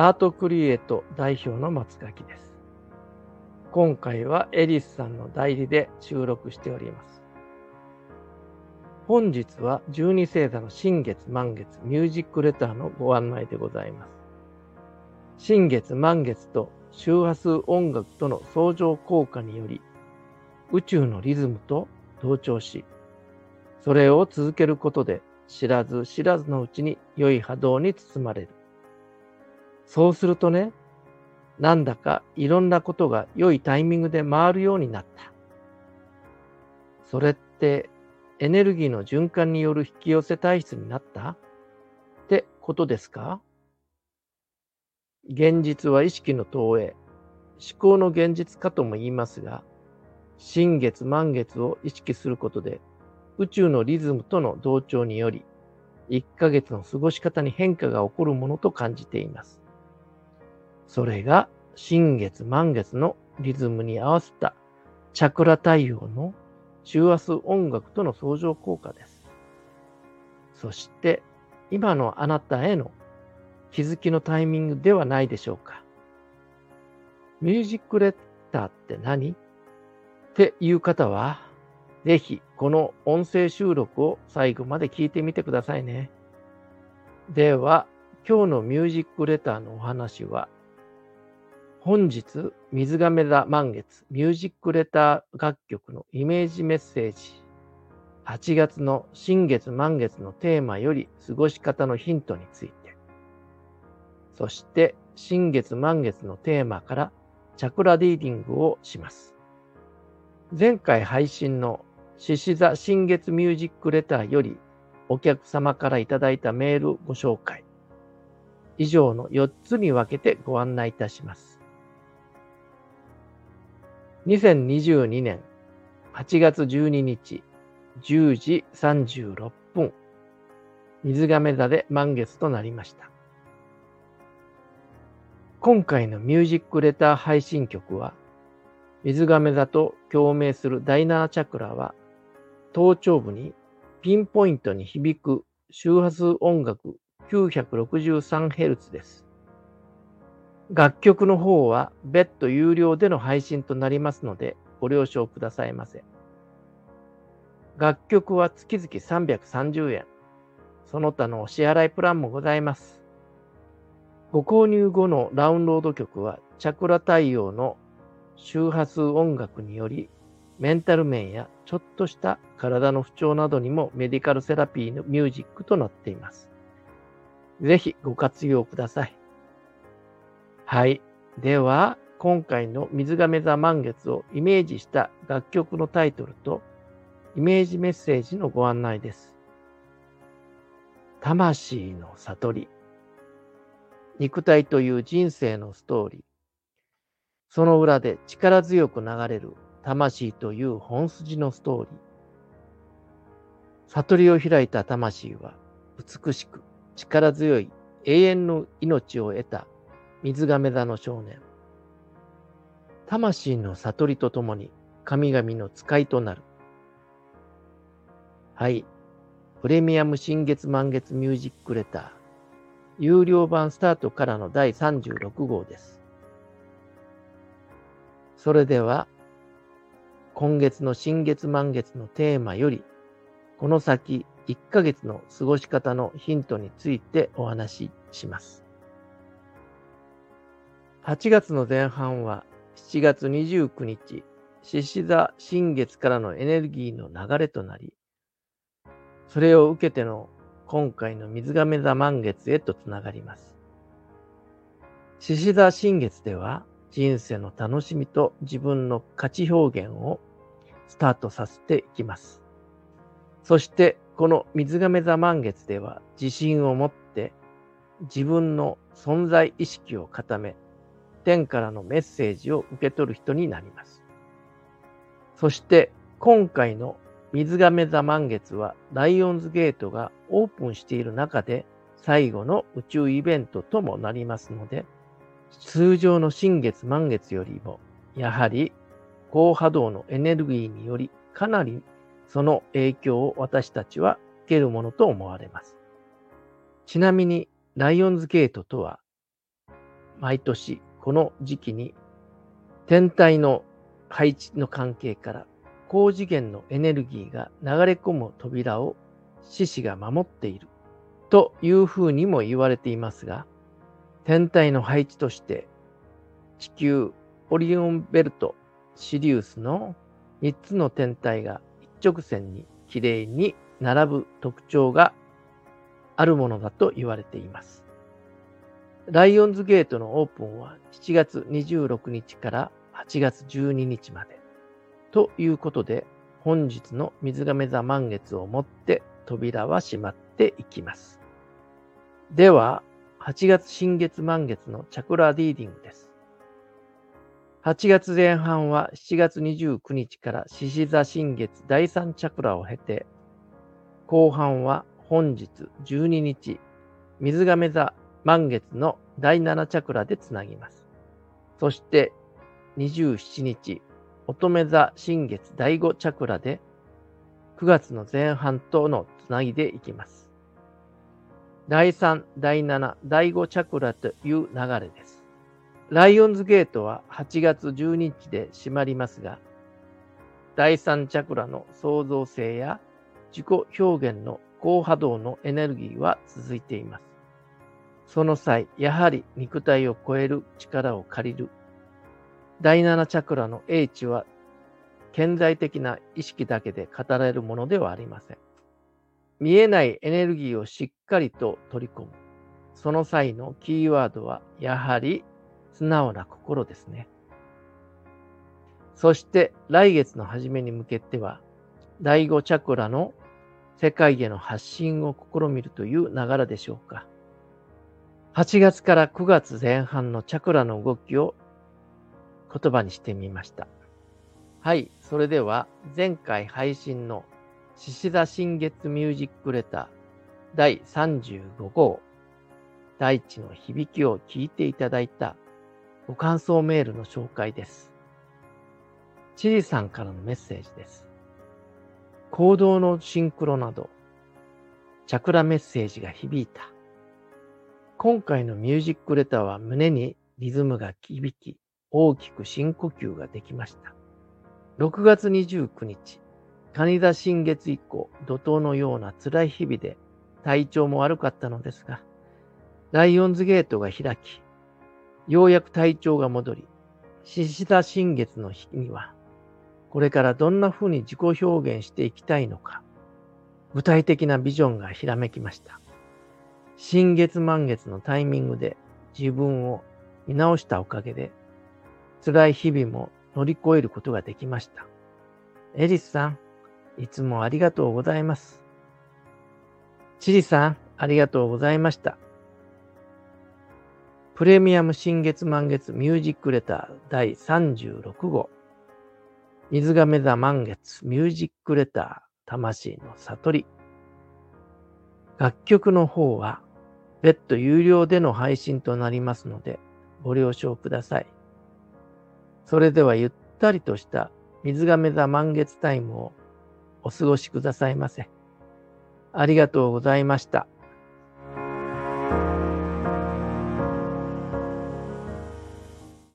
アートクリエイト代表の松垣です。今回はエリスさんの代理で収録しております。本日は12星座の新月満月ミュージックレターのご案内でございます。新月満月と周波数音楽との相乗効果により宇宙のリズムと同調し、それを続けることで知らず知らずのうちに良い波動に包まれる。そうするとね、なんだかいろんなことが良いタイミングで回るようになった。それってエネルギーの循環による引き寄せ体質になった？ってことですか？現実は意識の投影、思考の現実かとも言いますが、新月満月を意識することで宇宙のリズムとの同調により、1ヶ月の過ごし方に変化が起こるものと感じています。それが新月満月のリズムに合わせたチャクラ対応の周波数音楽との相乗効果です。そして今のあなたへの気づきのタイミングではないでしょうか。ミュージックレターって何？っていう方は、ぜひこの音声収録を最後まで聞いてみてくださいね。では、今日のミュージックレターのお話は、本日、水亀座満月ミュージックレター楽曲のイメージメッセージ、8月の新月満月のテーマより過ごし方のヒントについて、そして新月満月のテーマからチャクラリーディングをします。前回配信の獅子座新月ミュージックレターよりお客様からいただいたメールご紹介。以上の4つに分けてご案内いたします。2022年8月12日10時36分、水亀座で満月となりました。今回のミュージックレター配信曲は、水亀座と共鳴する第7チャクラは、頭頂部にピンポイントに響く周波数音楽 963Hz です。楽曲の方は別途有料での配信となりますのでご了承くださいませ。楽曲は月々330円。その他のお支払いプランもございます。ご購入後のダウンロード曲はチャクラ対応の周波数音楽によりメンタル面やちょっとした体の不調などにもメディカルセラピーのミュージックとなっています。ぜひご活用ください。はい。では、今回の水亀座満月をイメージした楽曲のタイトルとイメージメッセージのご案内です。魂の悟り。肉体という人生のストーリー。その裏で力強く流れる魂という本筋のストーリー。悟りを開いた魂は美しく力強い永遠の命を得た水亀座の少年。魂の悟りとともに神々の使いとなる。はい。プレミアム新月満月ミュージックレター。有料版スタートからの第36号です。それでは、今月の新月満月のテーマより、この先1ヶ月の過ごし方のヒントについてお話しします。8月の前半は7月29日、獅子座新月からのエネルギーの流れとなり、それを受けての今回の水亀座満月へとつながります。獅子座新月では人生の楽しみと自分の価値表現をスタートさせていきます。そしてこの水亀座満月では自信を持って自分の存在意識を固め天からのメッセージを受け取る人になります。そして今回の水亀座満月はライオンズゲートがオープンしている中で最後の宇宙イベントともなりますので、通常の新月満月よりもやはり高波動のエネルギーによりかなりその影響を私たちは受けるものと思われます。ちなみにライオンズゲートとは毎年この時期に天体の配置の関係から高次元のエネルギーが流れ込む扉を獅子が守っているというふうにも言われていますが、天体の配置として地球、オリオンベルト、シリウスの3つの天体が一直線にきれいに並ぶ特徴があるものだと言われています。ライオンズゲートのオープンは7月26日から8月12日まで。ということで、本日の水亀座満月をもって扉は閉まっていきます。では、8月新月満月のチャクラリーディングです。8月前半は7月29日から獅子座新月第3チャクラを経て、後半は本日12日、水亀座満月の第7チャクラでつなぎます。そして27日、乙女座新月第5チャクラで9月の前半とのつなぎでいきます。第3、第7、第5チャクラという流れです。ライオンズゲートは8月12日で閉まりますが、第3チャクラの創造性や自己表現の高波動のエネルギーは続いています。その際、やはり肉体を超える力を借りる第7チャクラの英知は顕在的な意識だけで語られるものではありません。見えないエネルギーをしっかりと取り込む。その際のキーワードはやはり素直な心ですね。そして来月の初めに向けては第5チャクラの世界への発信を試みるという流れでしょうか。8月から9月前半のチャクラの動きを言葉にしてみました。はい。それでは、前回配信の獅子座新月ミュージックレター第35号、大地の響きを聞いていただいたご感想メールの紹介です。チリさんからのメッセージです。行動のシンクロなど、チャクラメッセージが響いた。今回のミュージックレターは胸にリズムが響き、大きく深呼吸ができました。6月29日、蟹座新月以降、怒涛のような辛い日々で体調も悪かったのですが、ライオンズゲートが開き、ようやく体調が戻り、獅子座新月の日には、これからどんな風に自己表現していきたいのか、具体的なビジョンがひらめきました。新月満月のタイミングで自分を見直したおかげで、辛い日々も乗り越えることができました。エリスさん、いつもありがとうございます。チリさん、ありがとうございました。プレミアム新月満月ミュージックレター第36号。水亀座満月ミュージックレター魂の悟り。楽曲の方は別途有料での配信となりますのでご了承ください。それではゆったりとした水亀座満月タイムをお過ごしくださいませ。ありがとうございました。